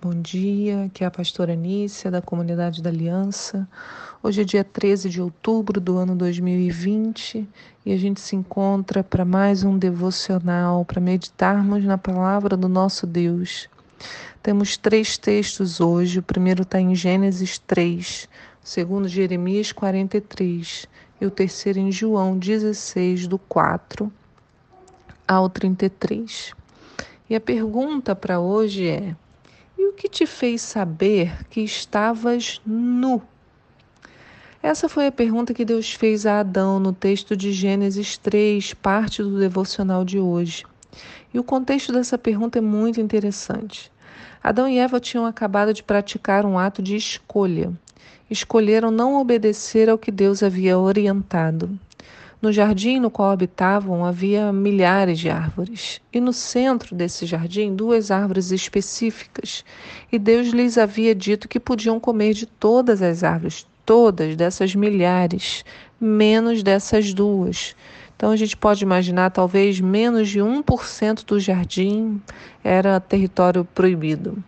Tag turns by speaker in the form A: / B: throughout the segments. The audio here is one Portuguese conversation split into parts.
A: bom dia. Aqui é a pastora Nícia, da Comunidade da Aliança. Hoje é dia 13 de outubro do ano 2020 e a gente se encontra para mais um devocional, para meditarmos na palavra do nosso Deus. Temos três textos hoje. O primeiro está em Gênesis 3, o segundo, Jeremias 43 e o terceiro em João 16, do 4 ao 33. E a pergunta para hoje é: o que te fez saber que estavas nu? Essa foi a pergunta que Deus fez a Adão no texto de Gênesis 3, parte do devocional de hoje. E o contexto dessa pergunta é muito interessante. Adão e Eva tinham acabado de praticar um ato de escolha. Escolheram não obedecer ao que Deus havia orientado. No jardim no qual habitavam havia milhares de árvores, e no centro desse jardim duas árvores específicas, e Deus lhes havia dito que podiam comer de todas as árvores, todas dessas milhares, menos dessas duas. Então a gente pode imaginar talvez menos de 1% do jardim era território proibido.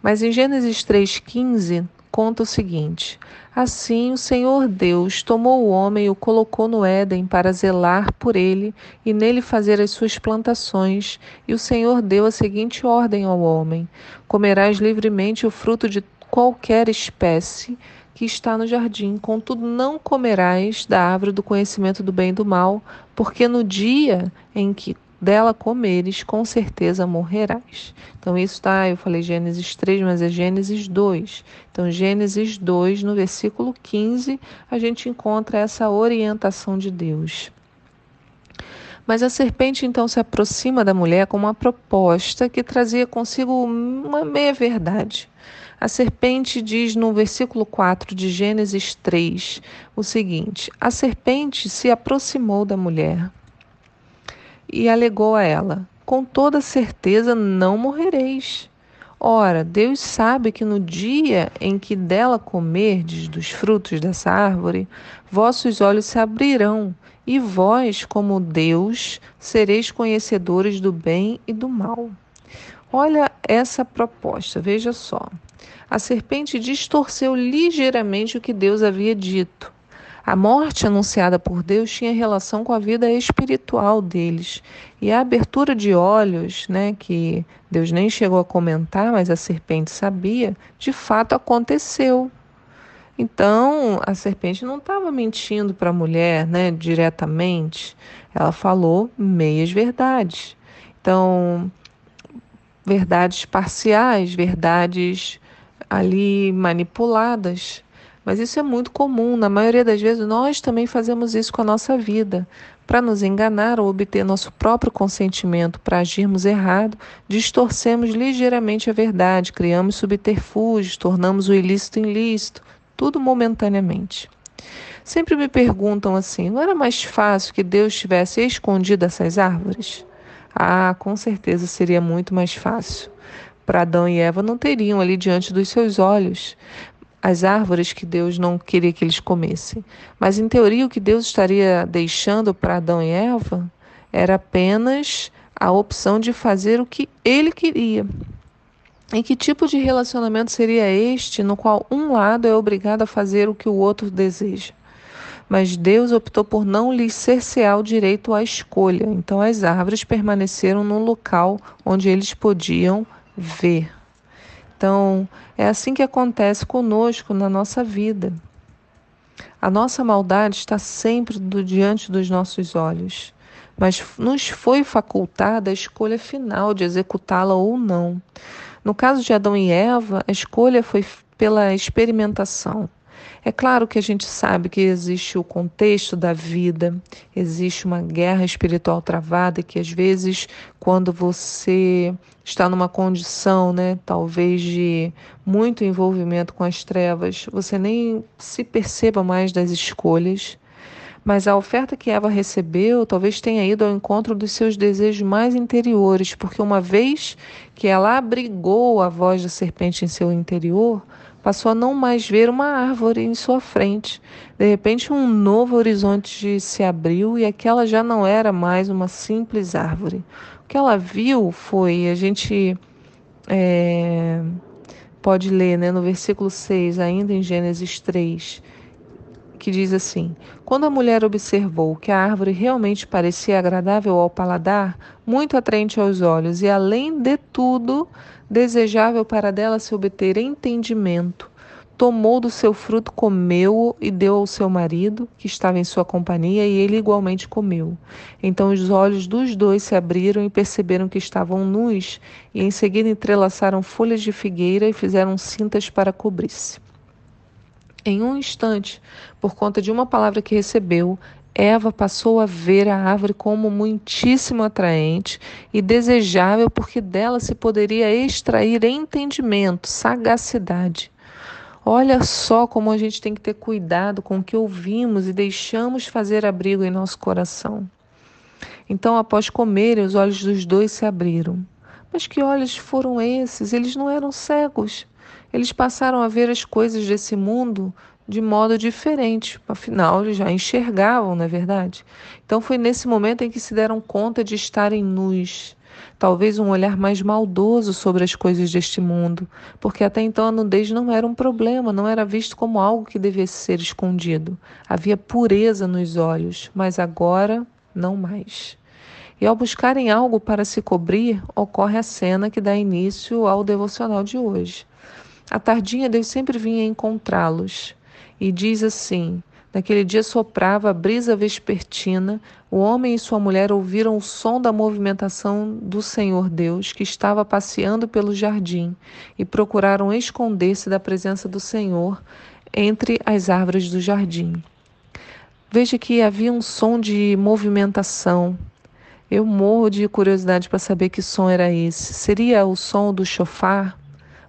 A: Mas em Gênesis 3,15 conta o seguinte: Assim o Senhor Deus tomou o homem e o colocou no Éden para zelar por ele e nele fazer as suas plantações. E o Senhor deu a seguinte ordem ao homem: Comerás livremente o fruto de qualquer espécie que está no jardim, contudo não comerás da árvore do conhecimento do bem e do mal, porque no dia em que dela comeres, com certeza morrerás. Então, isso está, eu falei Gênesis 3, mas é Gênesis 2. Então, Gênesis 2, no versículo 15, a gente encontra essa orientação de Deus. Mas a serpente então se aproxima da mulher com uma proposta que trazia consigo uma meia-verdade. A serpente diz no versículo 4 de Gênesis 3 o seguinte: A serpente se aproximou da mulher e alegou a ela: Com toda certeza não morrereis. Ora, Deus sabe que no dia em que dela comerdes dos frutos dessa árvore, vossos olhos se abrirão, e vós, como Deus, sereis conhecedores do bem e do mal. Olha essa proposta, veja só. A serpente distorceu ligeiramente o que Deus havia dito. A morte anunciada por Deus tinha relação com a vida espiritual deles. E a abertura de olhos, né, que Deus nem chegou a comentar, mas a serpente sabia, de fato aconteceu. Então, a serpente não estava mentindo para a mulher né, diretamente, ela falou meias verdades. Então, verdades parciais, verdades ali manipuladas. Mas isso é muito comum, na maioria das vezes nós também fazemos isso com a nossa vida. Para nos enganar ou obter nosso próprio consentimento para agirmos errado, distorcemos ligeiramente a verdade, criamos subterfúgios, tornamos o ilícito ilícito, tudo momentaneamente. Sempre me perguntam assim: não era mais fácil que Deus tivesse escondido essas árvores? Ah, com certeza seria muito mais fácil. Para Adão e Eva não teriam ali diante dos seus olhos as árvores que Deus não queria que eles comessem. Mas, em teoria, o que Deus estaria deixando para Adão e Eva era apenas a opção de fazer o que ele queria. Em que tipo de relacionamento seria este no qual um lado é obrigado a fazer o que o outro deseja? Mas Deus optou por não lhes cercear o direito à escolha. Então as árvores permaneceram no local onde eles podiam ver. Então, é assim que acontece conosco na nossa vida. A nossa maldade está sempre do, diante dos nossos olhos, mas nos foi facultada a escolha final de executá-la ou não. No caso de Adão e Eva, a escolha foi pela experimentação. É claro que a gente sabe que existe o contexto da vida, existe uma guerra espiritual travada que às vezes quando você está numa condição, né, talvez de muito envolvimento com as trevas, você nem se perceba mais das escolhas. Mas a oferta que Eva recebeu talvez tenha ido ao encontro dos seus desejos mais interiores, porque uma vez que ela abrigou a voz da serpente em seu interior, passou a não mais ver uma árvore em sua frente. De repente, um novo horizonte se abriu e aquela já não era mais uma simples árvore. O que ela viu foi, a gente é, pode ler né, no versículo 6, ainda em Gênesis 3, que diz assim: Quando a mulher observou que a árvore realmente parecia agradável ao paladar, muito atraente aos olhos e, além de tudo, desejável para dela se obter entendimento, tomou do seu fruto, comeu-o e deu ao seu marido, que estava em sua companhia, e ele igualmente comeu. Então os olhos dos dois se abriram e perceberam que estavam nus, e em seguida entrelaçaram folhas de figueira e fizeram cintas para cobrir-se. Em um instante, por conta de uma palavra que recebeu, Eva passou a ver a árvore como muitíssimo atraente e desejável, porque dela se poderia extrair entendimento, sagacidade. Olha só como a gente tem que ter cuidado com o que ouvimos e deixamos fazer abrigo em nosso coração. Então, após comerem, os olhos dos dois se abriram. Mas que olhos foram esses? Eles não eram cegos. Eles passaram a ver as coisas desse mundo de modo diferente, afinal eles já enxergavam, não é verdade? Então foi nesse momento em que se deram conta de estarem nus, talvez um olhar mais maldoso sobre as coisas deste mundo, porque até então a nudez não era um problema, não era visto como algo que devesse ser escondido. Havia pureza nos olhos, mas agora não mais. E ao buscarem algo para se cobrir, ocorre a cena que dá início ao devocional de hoje. À tardinha, Deus sempre vinha encontrá-los. E diz assim: Naquele dia soprava a brisa vespertina, o homem e sua mulher ouviram o som da movimentação do Senhor Deus, que estava passeando pelo jardim, e procuraram esconder-se da presença do Senhor entre as árvores do jardim. Veja que havia um som de movimentação. Eu morro de curiosidade para saber que som era esse. Seria o som do chofar?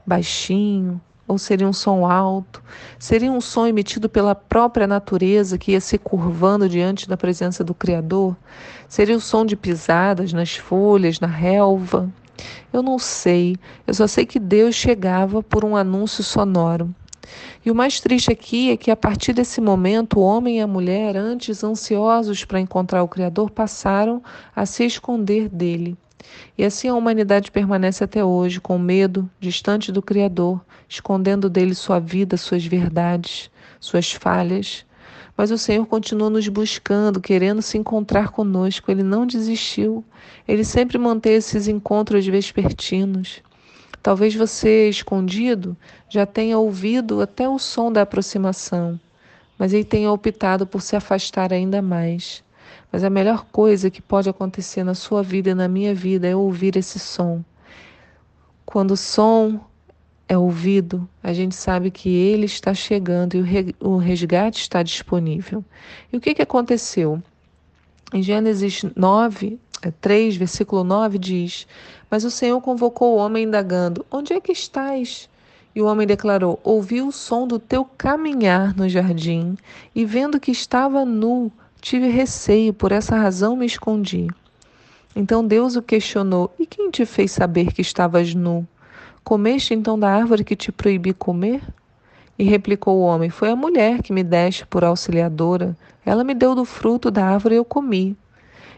A: Baixinho, ou seria um som alto? Seria um som emitido pela própria natureza que ia se curvando diante da presença do Criador? Seria o som de pisadas nas folhas, na relva? Eu não sei, eu só sei que Deus chegava por um anúncio sonoro. E o mais triste aqui é que a partir desse momento o homem e a mulher, antes ansiosos para encontrar o Criador, passaram a se esconder dele. E assim a humanidade permanece até hoje, com medo, distante do Criador, escondendo dele sua vida, suas verdades, suas falhas. Mas o Senhor continua nos buscando, querendo se encontrar conosco. Ele não desistiu. Ele sempre mantém esses encontros vespertinos. Talvez você, escondido, já tenha ouvido até o som da aproximação, mas ele tenha optado por se afastar ainda mais. Mas a melhor coisa que pode acontecer na sua vida e na minha vida é ouvir esse som. Quando o som é ouvido, a gente sabe que ele está chegando e o resgate está disponível. E o que, que aconteceu? Em Gênesis 9, 3, é, versículo 9 diz: Mas o Senhor convocou o homem indagando: Onde é que estás? E o homem declarou: Ouvi o som do teu caminhar no jardim, e vendo que estava nu, Tive receio, por essa razão me escondi. Então Deus o questionou: E quem te fez saber que estavas nu? Comeste então da árvore que te proibi comer? E replicou o homem: Foi a mulher que me deste por auxiliadora. Ela me deu do fruto da árvore e eu comi.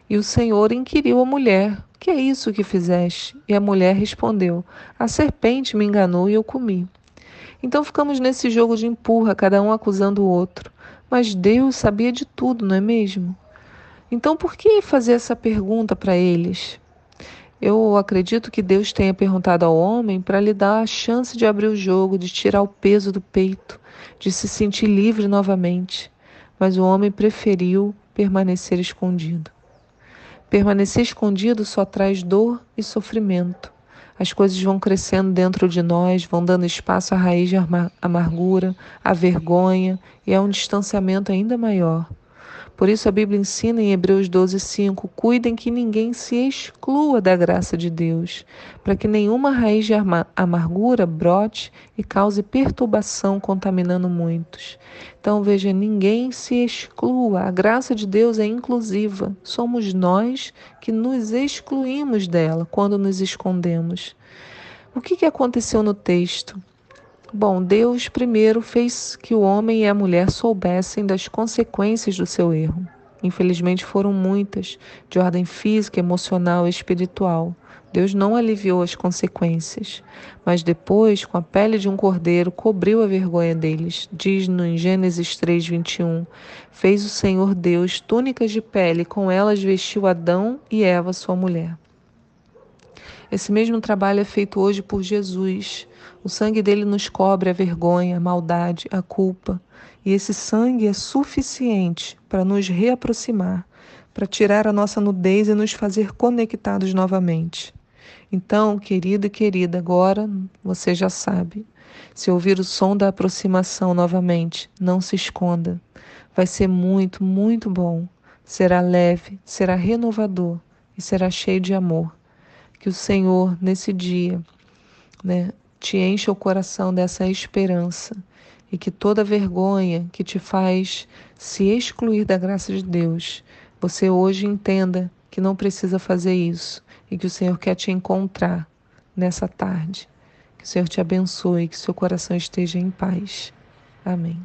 A: E o Senhor inquiriu a mulher: Que é isso que fizeste? E a mulher respondeu: A serpente me enganou e eu comi. Então ficamos nesse jogo de empurra, cada um acusando o outro. Mas Deus sabia de tudo, não é mesmo? Então, por que fazer essa pergunta para eles? Eu acredito que Deus tenha perguntado ao homem para lhe dar a chance de abrir o jogo, de tirar o peso do peito, de se sentir livre novamente. Mas o homem preferiu permanecer escondido. Permanecer escondido só traz dor e sofrimento. As coisas vão crescendo dentro de nós, vão dando espaço à raiz de amargura, à vergonha e a um distanciamento ainda maior. Por isso a Bíblia ensina em Hebreus 12, 5, cuidem que ninguém se exclua da graça de Deus, para que nenhuma raiz de amargura brote e cause perturbação, contaminando muitos. Então veja, ninguém se exclua, a graça de Deus é inclusiva. Somos nós que nos excluímos dela quando nos escondemos. O que, que aconteceu no texto? Bom, Deus primeiro fez que o homem e a mulher soubessem das consequências do seu erro. Infelizmente foram muitas, de ordem física, emocional e espiritual. Deus não aliviou as consequências, mas depois, com a pele de um cordeiro, cobriu a vergonha deles. Diz no em Gênesis 3:21, fez o Senhor Deus túnicas de pele, com elas vestiu Adão e Eva, sua mulher. Esse mesmo trabalho é feito hoje por Jesus. O sangue dele nos cobre a vergonha, a maldade, a culpa. E esse sangue é suficiente para nos reaproximar, para tirar a nossa nudez e nos fazer conectados novamente. Então, querido e querida, agora você já sabe. Se ouvir o som da aproximação novamente, não se esconda. Vai ser muito, muito bom. Será leve, será renovador e será cheio de amor. Que o Senhor, nesse dia, né, te encha o coração dessa esperança e que toda vergonha que te faz se excluir da graça de Deus, você hoje entenda que não precisa fazer isso e que o Senhor quer te encontrar nessa tarde. Que o Senhor te abençoe e que seu coração esteja em paz. Amém.